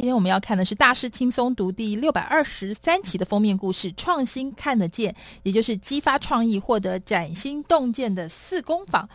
今天我们要看的是《大师轻松读》第六百二十三期的封面故事——创新看得见，也就是激发创意、获得崭新洞见的四工坊。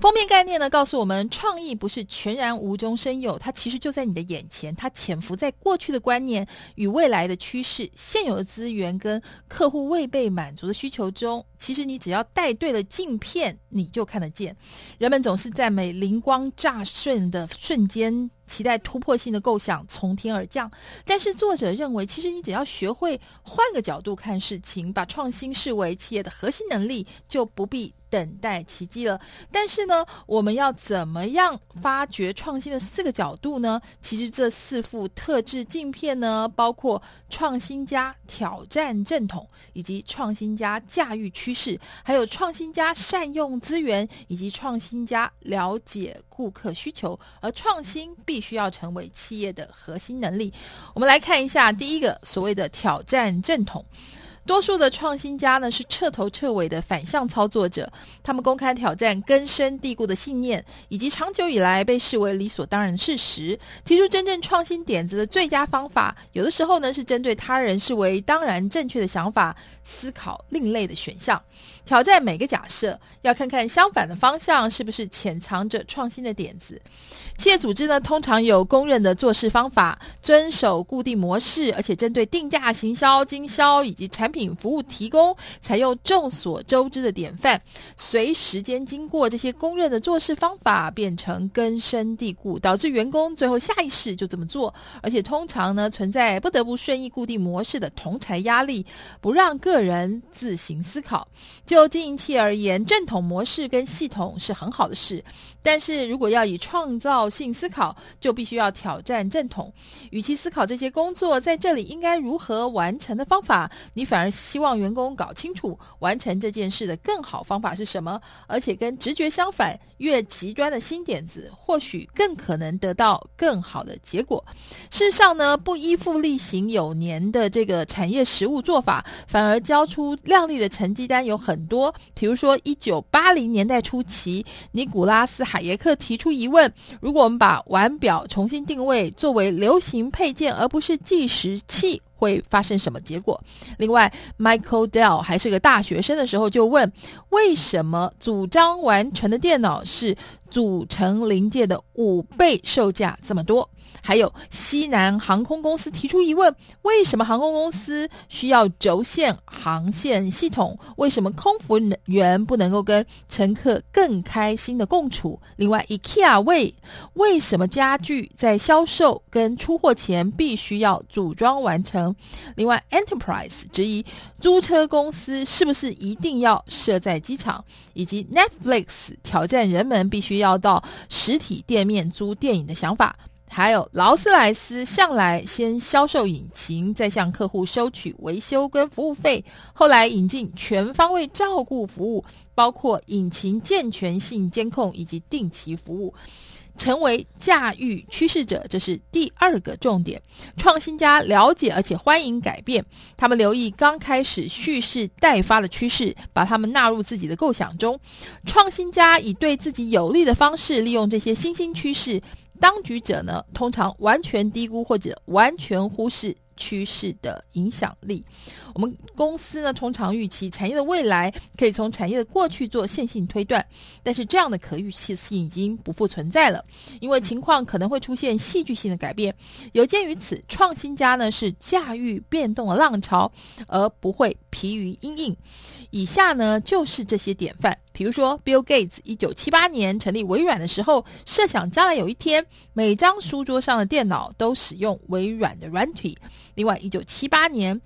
封面概念呢，告诉我们创意不是全然无中生有，它其实就在你的眼前，它潜伏在过去的观念与未来的趋势、现有的资源跟客户未被满足的需求中。其实你只要戴对了镜片，你就看得见。人们总是赞美灵光乍现的瞬间。期待突破性的构想从天而降，但是作者认为，其实你只要学会换个角度看事情，把创新视为企业的核心能力，就不必等待奇迹了。但是呢，我们要怎么样发掘创新的四个角度呢？其实这四副特质镜片呢，包括创新家挑战正统，以及创新家驾驭趋势，还有创新家善用资源，以及创新家了解顾客需求。而创新必须要成为企业的核心能力。我们来看一下第一个所谓的挑战正统。多数的创新家呢，是彻头彻尾的反向操作者，他们公开挑战根深蒂固的信念，以及长久以来被视为理所当然的事实，提出真正创新点子的最佳方法。有的时候呢，是针对他人视为当然正确的想法，思考另类的选项，挑战每个假设，要看看相反的方向是不是潜藏着创新的点子。企业组织呢，通常有公认的做事方法，遵守固定模式，而且针对定价、行销、经销以及产品。品服务提供采用众所周知的典范，随时间经过，这些公认的做事方法变成根深蒂固，导致员工最后下意识就这么做，而且通常呢，存在不得不顺应固定模式的同侪压力，不让个人自行思考。就经营企业而言，正统模式跟系统是很好的事，但是如果要以创造性思考，就必须要挑战正统。与其思考这些工作在这里应该如何完成的方法，你反而。而希望员工搞清楚完成这件事的更好方法是什么，而且跟直觉相反，越极端的新点子，或许更可能得到更好的结果。事实上呢，不依附例行有年的这个产业实务做法，反而交出亮丽的成绩单有很多。比如说，一九八零年代初期，尼古拉斯海耶克提出疑问：如果我们把腕表重新定位作为流行配件，而不是计时器，会发生什么结果？另外，Michael Dell 还是个大学生的时候就问：为什么组装完成的电脑是组成零件的五倍售价这么多？还有西南航空公司提出疑问：为什么航空公司需要轴线航线系统？为什么空服人员不能够跟乘客更开心的共处？另外，IKEA 为为什么家具在销售跟出货前必须要组装完成？另外，Enterprise 质疑租车公司是不是一定要设在机场？以及 Netflix 挑战人们必须要到实体店面租电影的想法。还有劳斯莱斯向来先销售引擎，再向客户收取维修跟服务费。后来引进全方位照顾服务，包括引擎健全性监控以及定期服务，成为驾驭趋势者。这是第二个重点。创新家了解而且欢迎改变，他们留意刚开始蓄势待发的趋势，把他们纳入自己的构想中。创新家以对自己有利的方式利用这些新兴趋势。当局者呢，通常完全低估或者完全忽视趋势的影响力。我们公司呢，通常预期产业的未来可以从产业的过去做线性推断，但是这样的可预期性已经不复存在了，因为情况可能会出现戏剧性的改变。有鉴于此，创新家呢是驾驭变动的浪潮，而不会疲于应应。以下呢就是这些典范。比如说，Bill Gates 一九七八年成立微软的时候，设想将来有一天，每张书桌上的电脑都使用微软的软体。另外，一九七八年，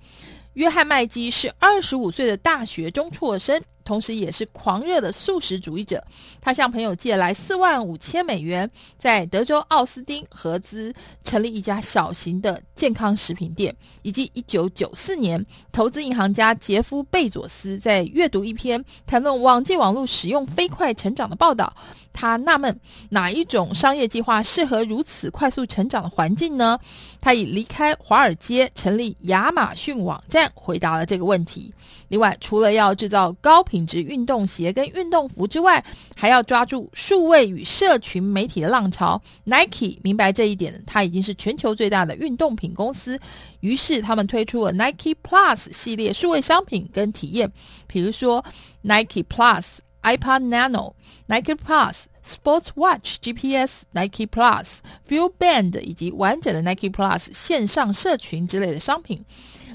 约翰麦基是二十五岁的大学中辍生。同时，也是狂热的素食主义者。他向朋友借来四万五千美元，在德州奥斯汀合资成立一家小型的健康食品店。以及一九九四年，投资银行家杰夫·贝佐斯在阅读一篇谈论网际网络使用飞快成长的报道。他纳闷哪一种商业计划适合如此快速成长的环境呢？他以离开华尔街成立亚马逊网站回答了这个问题。另外，除了要制造高频品质运动鞋跟运动服之外，还要抓住数位与社群媒体的浪潮。Nike 明白这一点，它已经是全球最大的运动品公司，于是他们推出了 Nike Plus 系列数位商品跟体验，比如说 Nike Plus iPad Nano、Nike Plus Sports Watch GPS、Nike Plus Fuel Band 以及完整的 Nike Plus 线上社群之类的商品。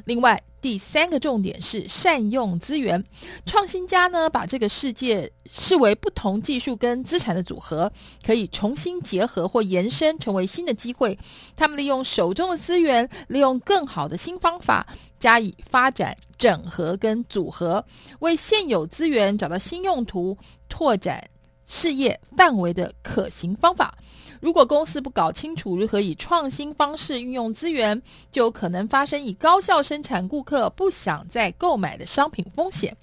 另外，第三个重点是善用资源。创新家呢，把这个世界视为不同技术跟资产的组合，可以重新结合或延伸，成为新的机会。他们利用手中的资源，利用更好的新方法加以发展、整合跟组合，为现有资源找到新用途，拓展事业范围的可行方法。如果公司不搞清楚如何以创新方式运用资源，就可能发生以高效生产顾客不想再购买的商品风险。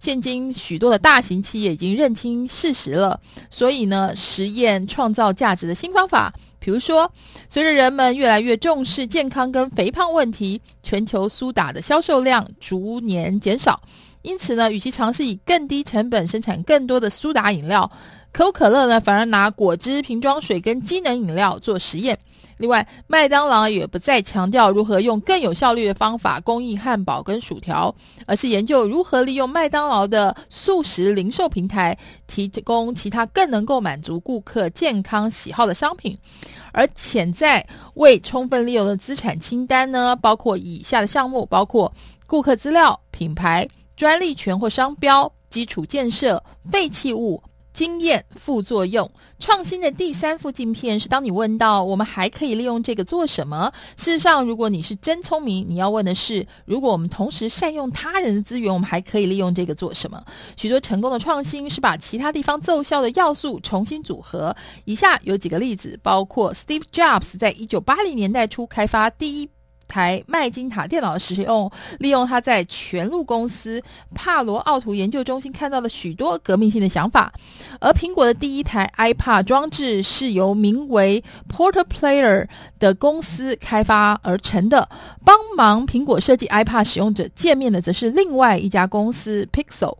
现今许多的大型企业已经认清事实了，所以呢，实验创造价值的新方法，比如说，随着人们越来越重视健康跟肥胖问题，全球苏打的销售量逐年减少，因此呢，与其尝试以更低成本生产更多的苏打饮料。可口可乐呢，反而拿果汁、瓶装水跟机能饮料做实验。另外，麦当劳也不再强调如何用更有效率的方法供应汉堡跟薯条，而是研究如何利用麦当劳的素食零售平台，提供其他更能够满足顾客健康喜好的商品。而潜在未充分利用的资产清单呢，包括以下的项目：包括顾客资料、品牌、专利权或商标、基础建设、废弃物。经验副作用，创新的第三副镜片是：当你问到我们还可以利用这个做什么？事实上，如果你是真聪明，你要问的是：如果我们同时善用他人的资源，我们还可以利用这个做什么？许多成功的创新是把其他地方奏效的要素重新组合。以下有几个例子，包括 Steve Jobs 在一九八零年代初开发第一。台麦金塔电脑使用，利用他在全路公司帕罗奥图研究中心看到的许多革命性的想法。而苹果的第一台 iPad 装置是由名为 Porter Player 的公司开发而成的。帮忙苹果设计 iPad 使用者界面的，则是另外一家公司 Pixel。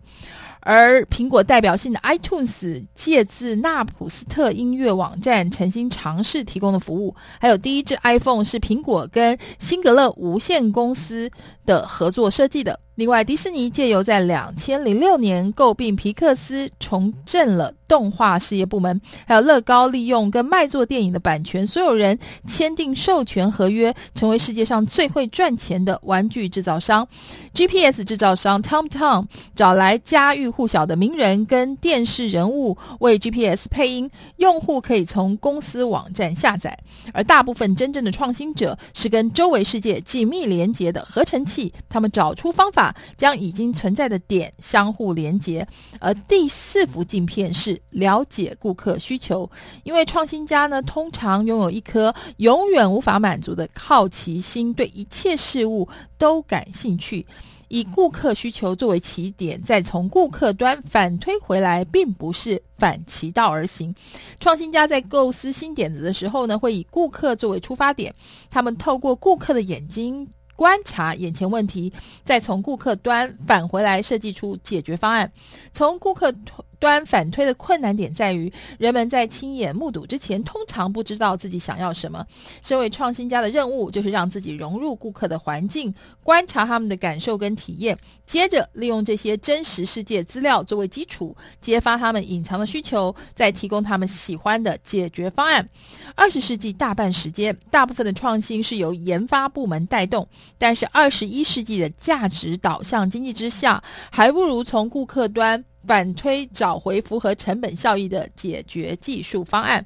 而苹果代表性的 iTunes 借自纳普斯特音乐网站诚心尝试提供的服务，还有第一支 iPhone 是苹果跟辛格勒无线公司的合作设计的。另外，迪士尼借由在两千零六年购并皮克斯，重振了动画事业部门；还有乐高利用跟卖座电影的版权所有人签订授权合约，成为世界上最会赚钱的玩具制造商。GPS 制造商 TomTom 找来家喻户晓的名人跟电视人物为 GPS 配音，用户可以从公司网站下载。而大部分真正的创新者是跟周围世界紧密连接的合成器，他们找出方法。将已经存在的点相互连接，而第四幅镜片是了解顾客需求，因为创新家呢，通常拥有一颗永远无法满足的好奇心，对一切事物都感兴趣，以顾客需求作为起点，再从顾客端反推回来，并不是反其道而行。创新家在构思新点子的时候呢，会以顾客作为出发点，他们透过顾客的眼睛。观察眼前问题，再从顾客端返回来设计出解决方案。从顾客端反推的困难点在于，人们在亲眼目睹之前，通常不知道自己想要什么。身为创新家的任务，就是让自己融入顾客的环境，观察他们的感受跟体验，接着利用这些真实世界资料作为基础，揭发他们隐藏的需求，再提供他们喜欢的解决方案。二十世纪大半时间，大部分的创新是由研发部门带动，但是二十一世纪的价值导向经济之下，还不如从顾客端。反推找回符合成本效益的解决技术方案，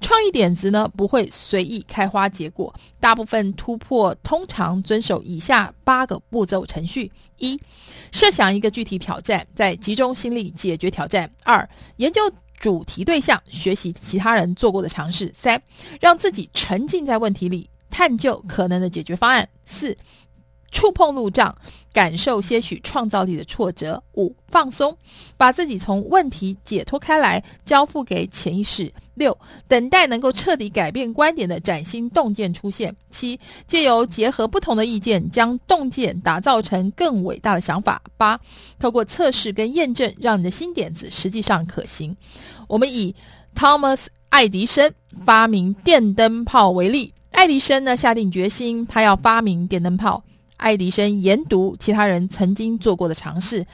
创意点子呢，不会随意开花结果，大部分突破通常遵守以下八个步骤程序：一、设想一个具体挑战，再集中心力解决挑战；二、研究主题对象，学习其他人做过的尝试；三、让自己沉浸在问题里，探究可能的解决方案；四、触碰路障，感受些许创造力的挫折。五、放松，把自己从问题解脱开来，交付给潜意识，六、等待能够彻底改变观点的崭新洞见出现；七、借由结合不同的意见，将洞见打造成更伟大的想法；八、透过测试跟验证，让你的新点子实际上可行。我们以 Thomas 爱迪生发明电灯泡为例，爱迪生呢下定决心，他要发明电灯泡。爱迪生研读其他人曾经做过的尝试。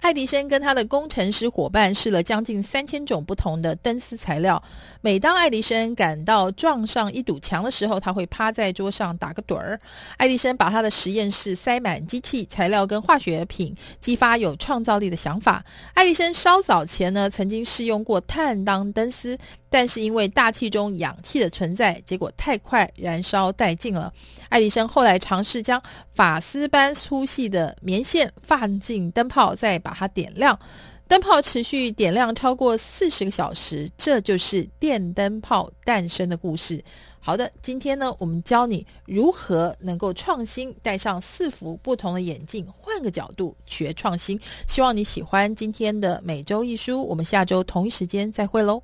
爱迪生跟他的工程师伙伴试了将近三千种不同的灯丝材料。每当爱迪生感到撞上一堵墙的时候，他会趴在桌上打个盹儿。爱迪生把他的实验室塞满机器、材料跟化学品，激发有创造力的想法。爱迪生稍早前呢，曾经试用过碳当灯丝。但是因为大气中氧气的存在，结果太快燃烧殆尽了。爱迪生后来尝试将发丝般粗细的棉线放进灯泡，再把它点亮。灯泡持续点亮超过四十个小时，这就是电灯泡诞生的故事。好的，今天呢，我们教你如何能够创新，戴上四副不同的眼镜，换个角度学创新。希望你喜欢今天的每周一书，我们下周同一时间再会喽。